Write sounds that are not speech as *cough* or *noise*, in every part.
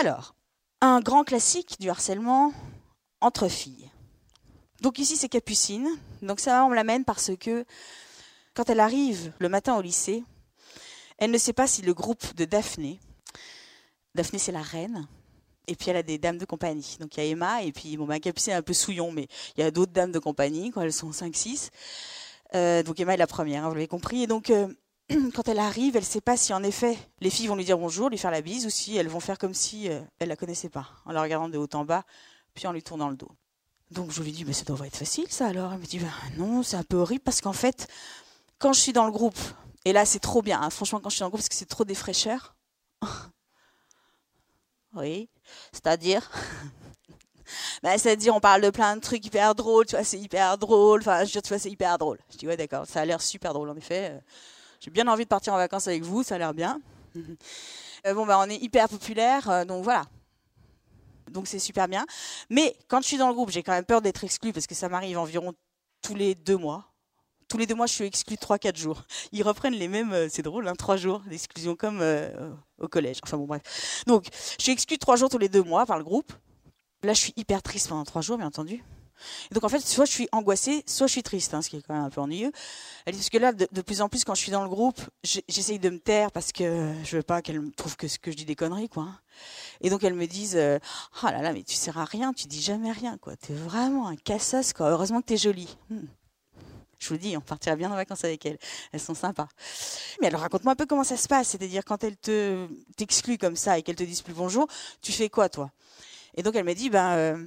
Alors, un grand classique du harcèlement entre filles. Donc ici, c'est Capucine. Donc ça, on l'amène parce que quand elle arrive le matin au lycée, elle ne sait pas si le groupe de Daphné, Daphné c'est la reine, et puis elle a des dames de compagnie. Donc il y a Emma, et puis bon, bah, Capucine est un peu souillon, mais il y a d'autres dames de compagnie, quand elles sont 5-6. Euh, donc Emma est la première, hein, vous l'avez compris. Et donc euh, *clears throat* quand elle arrive, elle ne sait pas si en effet les filles vont lui dire bonjour, lui faire la bise, ou si elles vont faire comme si euh, elle la connaissait pas, en la regardant de haut en bas, puis en lui tournant le dos. Donc je lui dis, mais ça devrait être facile ça alors? Elle me dit, ben non, c'est un peu horrible parce qu'en fait, quand je suis dans le groupe, et là c'est trop bien, hein, franchement quand je suis dans le groupe parce que c'est trop des fraîcheurs. *laughs* oui, c'est-à-dire *laughs* ben, C'est-à-dire on parle de plein de trucs hyper drôles, tu vois, c'est hyper drôle, enfin je tu vois, c'est hyper drôle. Je dis, ouais d'accord, ça a l'air super drôle en effet. Euh, j'ai bien envie de partir en vacances avec vous, ça a l'air bien. Euh, bon, ben on est hyper populaire, euh, donc voilà, donc c'est super bien. Mais quand je suis dans le groupe, j'ai quand même peur d'être exclue parce que ça m'arrive environ tous les deux mois. Tous les deux mois, je suis exclue 3-4 jours. Ils reprennent les mêmes, euh, c'est drôle, hein, 3 jours d'exclusion comme au collège. Enfin bon, bref. Donc, je suis exclue 3 jours tous les deux mois par le groupe. Là, je suis hyper triste pendant 3 jours, bien entendu. Et donc en fait, soit je suis angoissée, soit je suis triste, hein, ce qui est quand même un peu ennuyeux. Elle dit parce que là, de, plus en plus, quand je suis dans le groupe, j'essaye de me taire parce que je veux pas qu'elle trouve que que je dis des conneries, quoi. Et donc elles me disent, euh, oh là là, mais tu sers à rien, tu dis jamais rien, quoi. T'es vraiment un cassos, quoi. Heureusement que t'es jolie. Hmm. Je vous dis, on partira bien en vacances avec elles. Elles sont sympas. Mais alors, raconte-moi un peu comment ça se passe. C'est-à-dire, quand elles te t'excluent comme ça et qu'elles te disent plus bonjour, tu fais quoi, toi? Et donc, elle m'a dit, ben, euh,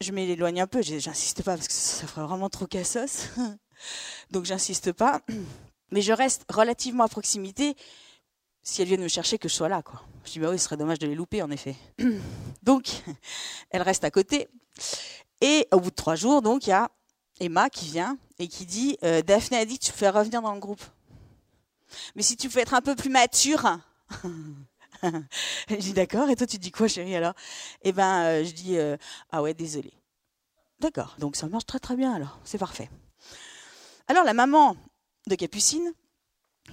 je m'éloigne un peu, j'insiste pas parce que ça ferait vraiment trop cassos. *laughs* Donc j'insiste pas. *clears throat* Mais je reste relativement à proximité si elles viennent me chercher que je sois là. Quoi. Je dis, bah oui, ce serait dommage de les louper en effet. *clears throat* Donc, *laughs* elle reste à côté. Et au bout de trois jours, donc, il y a Emma qui vient et qui dit, euh, Daphné a dit tu fais revenir dans le groupe. Mais si tu peux être un peu plus mature, *laughs* *laughs* je dis d'accord. Et toi, tu dis quoi, chérie, alors? Eh ben, euh, je dis euh, ah ouais, désolé. D'accord. Donc ça marche très très bien alors. C'est parfait. Alors la maman de Capucine,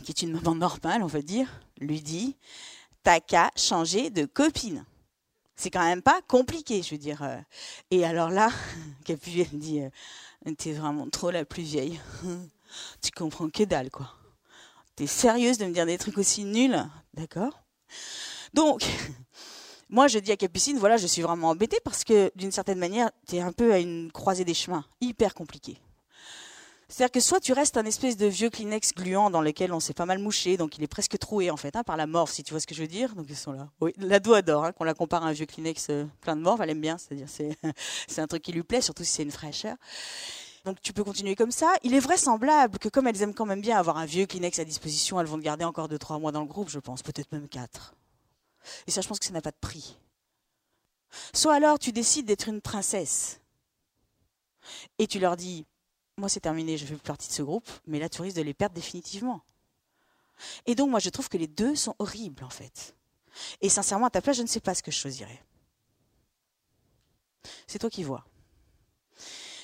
qui est une maman normale, on va dire, lui dit t'as qu'à changer de copine. C'est quand même pas compliqué, je veux dire. Euh. Et alors là, *laughs* Capucine dit t'es vraiment trop la plus vieille. *laughs* tu comprends que dalle, quoi. T'es sérieuse de me dire des trucs aussi nuls D'accord? Donc, *laughs* moi, je dis à Capucine, voilà, je suis vraiment embêtée parce que, d'une certaine manière, tu es un peu à une croisée des chemins, hyper compliqué. C'est-à-dire que soit tu restes un espèce de vieux Kleenex gluant dans lequel on s'est pas mal mouché, donc il est presque troué en fait hein, par la morve, si tu vois ce que je veux dire. Donc ils sont là. Oui, l'ado adore hein, qu'on la compare à un vieux Kleenex euh, plein de morve, elle aime bien. C'est-à-dire c'est *laughs* c'est un truc qui lui plaît, surtout si c'est une fraîcheur. Donc tu peux continuer comme ça. Il est vraisemblable que comme elles aiment quand même bien avoir un vieux Kleenex à disposition, elles vont te garder encore 2-3 mois dans le groupe, je pense, peut-être même 4. Et ça, je pense que ça n'a pas de prix. Soit alors tu décides d'être une princesse et tu leur dis, moi c'est terminé, je fais plus partie de ce groupe, mais là tu risques de les perdre définitivement. Et donc moi je trouve que les deux sont horribles en fait. Et sincèrement à ta place, je ne sais pas ce que je choisirais. C'est toi qui vois.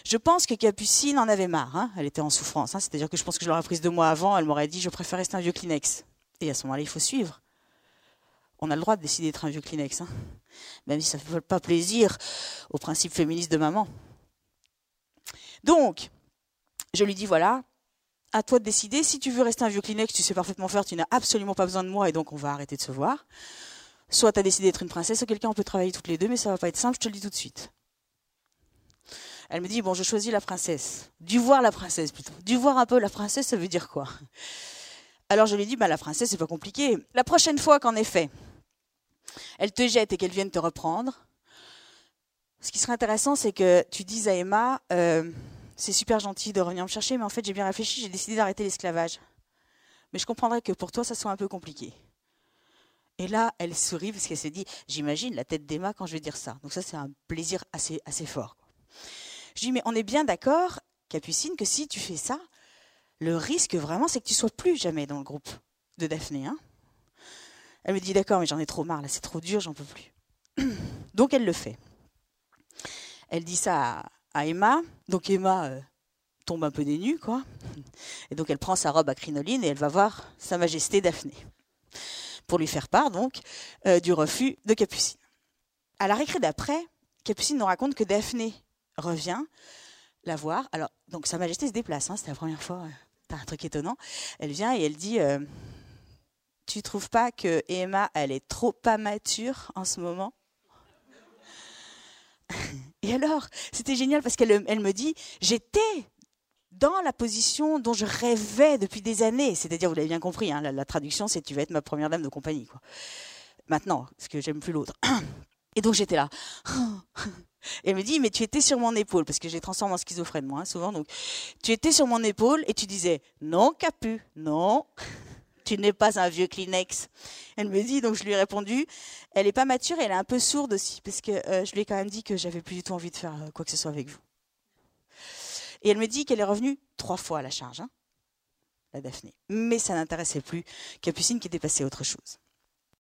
Je pense que Capucine en avait marre. Hein. elle était en souffrance. Hein. C'est-à-dire que je pense que je l'aurais prise deux mois avant. Elle m'aurait dit je préfère rester un vieux Kleenex. Et à ce moment-là, il faut suivre on a le droit de décider d'être un vieux Kleenex, hein. même si ça ne fait pas plaisir au principe féministe de maman. Donc, je lui dis voilà, à toi de décider. Si tu veux rester un vieux Kleenex, tu sais parfaitement faire, tu n'as absolument pas besoin de moi et donc on va arrêter de se voir. Soit tu as décidé d'être une princesse, soit quelqu'un, on peut travailler toutes les deux, mais ça va pas être simple, je te le dis tout de suite. Elle me dit bon, je choisis la princesse. Du voir la princesse plutôt. Du voir un peu la princesse, ça veut dire quoi? Alors je lui dis bah la princesse, c'est pas compliqué. La prochaine fois qu'en effet, elle te jette et qu'elle vienne te reprendre. Ce qui serait intéressant, c'est que tu dises à Emma, euh, c'est super gentil de revenir me chercher, mais en fait j'ai bien réfléchi, j'ai décidé d'arrêter l'esclavage. Mais je comprendrais que pour toi, ça soit un peu compliqué. Et là, elle sourit parce qu'elle s'est dit, j'imagine la tête d'Emma quand je vais dire ça. Donc ça, c'est un plaisir assez, assez fort. Je dis, mais on est bien d'accord, Capucine, que si tu fais ça, le risque vraiment, c'est que tu sois plus jamais dans le groupe de Daphné. Hein elle me dit d'accord, mais j'en ai trop marre, là c'est trop dur, j'en peux plus. *clears throat* Donc elle le fait. Elle dit ça à, Emma. Donc Emma euh, tombe un peu des nues, quoi. Et donc elle prend sa robe à crinoline et elle va voir Sa Majesté Daphné pour lui faire part donc euh, du refus de Capucine. À la récré d'après, Capucine nous raconte que Daphné revient la voir. Alors, donc Sa Majesté se déplace, hein, c'est la première fois. T'as un truc étonnant. Elle vient et elle dit euh, Tu trouves pas que Emma, elle est trop pas mature en ce moment? Et alors, c'était génial parce qu'elle elle me dit J'étais dans la position dont je rêvais depuis des années. C'est-à-dire, vous l'avez bien compris, hein, la, traduction, c'est tu vas être ma première dame de compagnie. Quoi. Maintenant, parce que j'aime plus l'autre. Et donc j'étais là. *laughs* Elle me dit, mais tu étais sur mon épaule, parce que j'ai transformé en schizophrène, moi, hein, souvent. Donc, tu étais sur mon épaule et tu disais, non, Capu, non, *laughs* tu n'es pas un vieux Kleenex. Elle me dit, donc je lui ai répondu, elle n'est pas mature et elle est un peu sourde aussi, parce que euh, je lui ai quand même dit que j'avais plus du tout envie de faire euh, quoi que ce soit avec vous. Et elle me dit qu'elle est revenue trois fois à la charge, hein, la Daphné. Mais ça n'intéressait plus Capucine qui était passée à autre chose.